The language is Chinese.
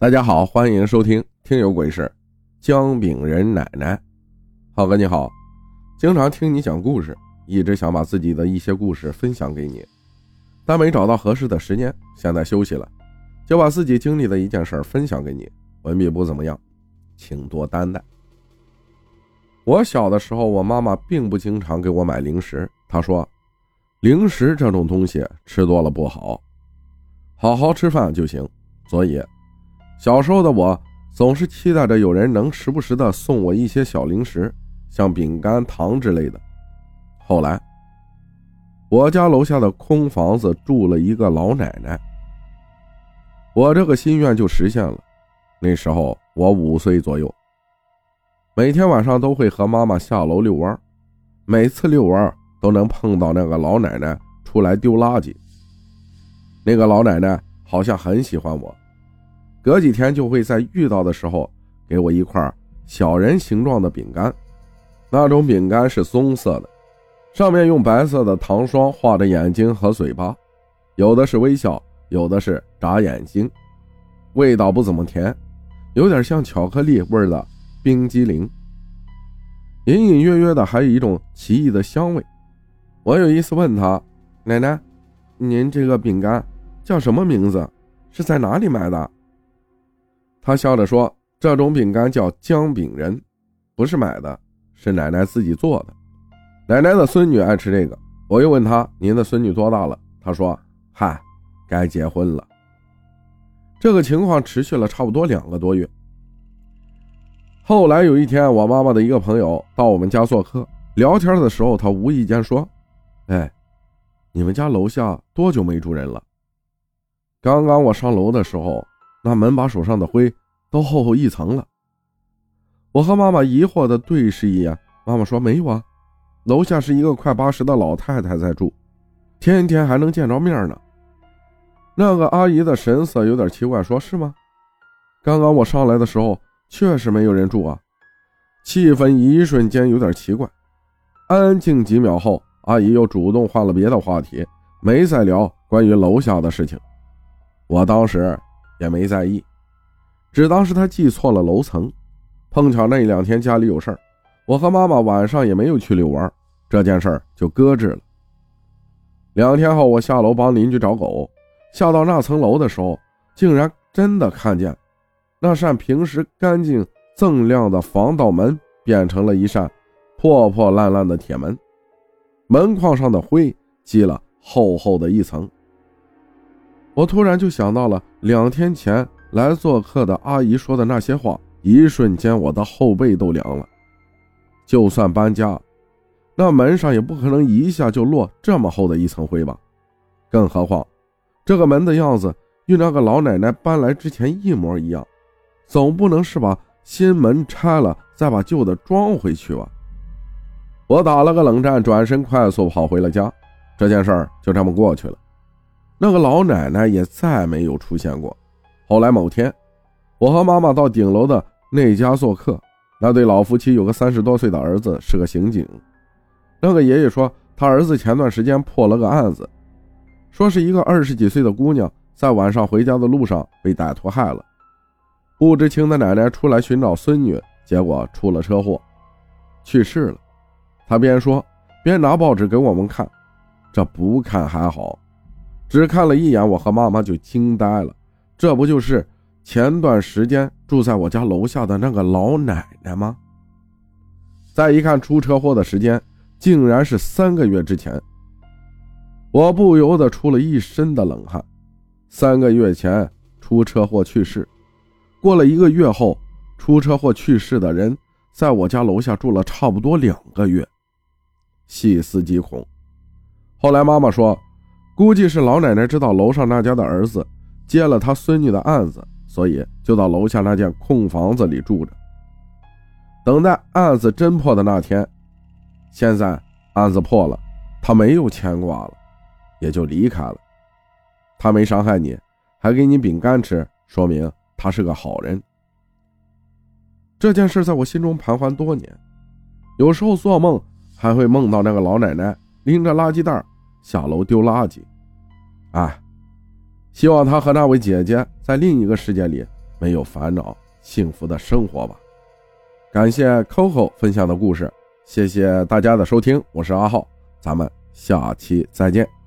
大家好，欢迎收听《听有鬼事》，姜饼人奶奶，浩哥你好，经常听你讲故事，一直想把自己的一些故事分享给你，但没找到合适的时间，现在休息了，就把自己经历的一件事分享给你。文笔不怎么样，请多担待。我小的时候，我妈妈并不经常给我买零食，她说，零食这种东西吃多了不好，好好吃饭就行，所以。小时候的我总是期待着有人能时不时的送我一些小零食，像饼干、糖之类的。后来，我家楼下的空房子住了一个老奶奶，我这个心愿就实现了。那时候我五岁左右，每天晚上都会和妈妈下楼遛弯，每次遛弯都能碰到那个老奶奶出来丢垃圾。那个老奶奶好像很喜欢我。隔几天就会在遇到的时候给我一块小人形状的饼干，那种饼干是棕色的，上面用白色的糖霜画着眼睛和嘴巴，有的是微笑，有的是眨眼睛，味道不怎么甜，有点像巧克力味的冰激凌，隐隐约约的还有一种奇异的香味。我有一次问他：“奶奶，您这个饼干叫什么名字？是在哪里买的？”他笑着说：“这种饼干叫姜饼人，不是买的，是奶奶自己做的。奶奶的孙女爱吃这个。”我又问他：“您的孙女多大了？”他说：“嗨，该结婚了。”这个情况持续了差不多两个多月。后来有一天，我妈妈的一个朋友到我们家做客，聊天的时候，他无意间说：“哎，你们家楼下多久没住人了？刚刚我上楼的时候。”那门把手上的灰都厚厚一层了。我和妈妈疑惑的对视一眼，妈妈说：“没有啊，楼下是一个快八十的老太太在住，天天还能见着面呢。”那个阿姨的神色有点奇怪，说是吗？刚刚我上来的时候确实没有人住啊。气氛一瞬间有点奇怪，安静几秒后，阿姨又主动换了别的话题，没再聊关于楼下的事情。我当时。也没在意，只当是他记错了楼层。碰巧那两天家里有事儿，我和妈妈晚上也没有去遛弯，这件事儿就搁置了。两天后，我下楼帮邻居找狗，下到那层楼的时候，竟然真的看见那扇平时干净锃亮的防盗门变成了一扇破破烂烂的铁门，门框上的灰积了厚厚的一层。我突然就想到了两天前来做客的阿姨说的那些话，一瞬间我的后背都凉了。就算搬家，那门上也不可能一下就落这么厚的一层灰吧？更何况，这个门的样子与那个老奶奶搬来之前一模一样，总不能是把新门拆了再把旧的装回去吧？我打了个冷战，转身快速跑回了家。这件事儿就这么过去了。那个老奶奶也再没有出现过。后来某天，我和妈妈到顶楼的那家做客，那对老夫妻有个三十多岁的儿子，是个刑警。那个爷爷说，他儿子前段时间破了个案子，说是一个二十几岁的姑娘在晚上回家的路上被歹徒害了。不知情的奶奶出来寻找孙女，结果出了车祸，去世了。他边说边拿报纸给我们看，这不看还好。只看了一眼，我和妈妈就惊呆了。这不就是前段时间住在我家楼下的那个老奶奶吗？再一看出车祸的时间，竟然是三个月之前。我不由得出了一身的冷汗。三个月前出车祸去世，过了一个月后出车祸去世的人，在我家楼下住了差不多两个月，细思极恐。后来妈妈说。估计是老奶奶知道楼上那家的儿子接了他孙女的案子，所以就到楼下那间空房子里住着，等待案子侦破的那天。现在案子破了，他没有牵挂了，也就离开了。他没伤害你，还给你饼干吃，说明他是个好人。这件事在我心中盘桓多年，有时候做梦还会梦到那个老奶奶拎着垃圾袋。下楼丢垃圾，哎，希望他和那位姐姐在另一个世界里没有烦恼，幸福的生活吧。感谢 Coco 分享的故事，谢谢大家的收听，我是阿浩，咱们下期再见。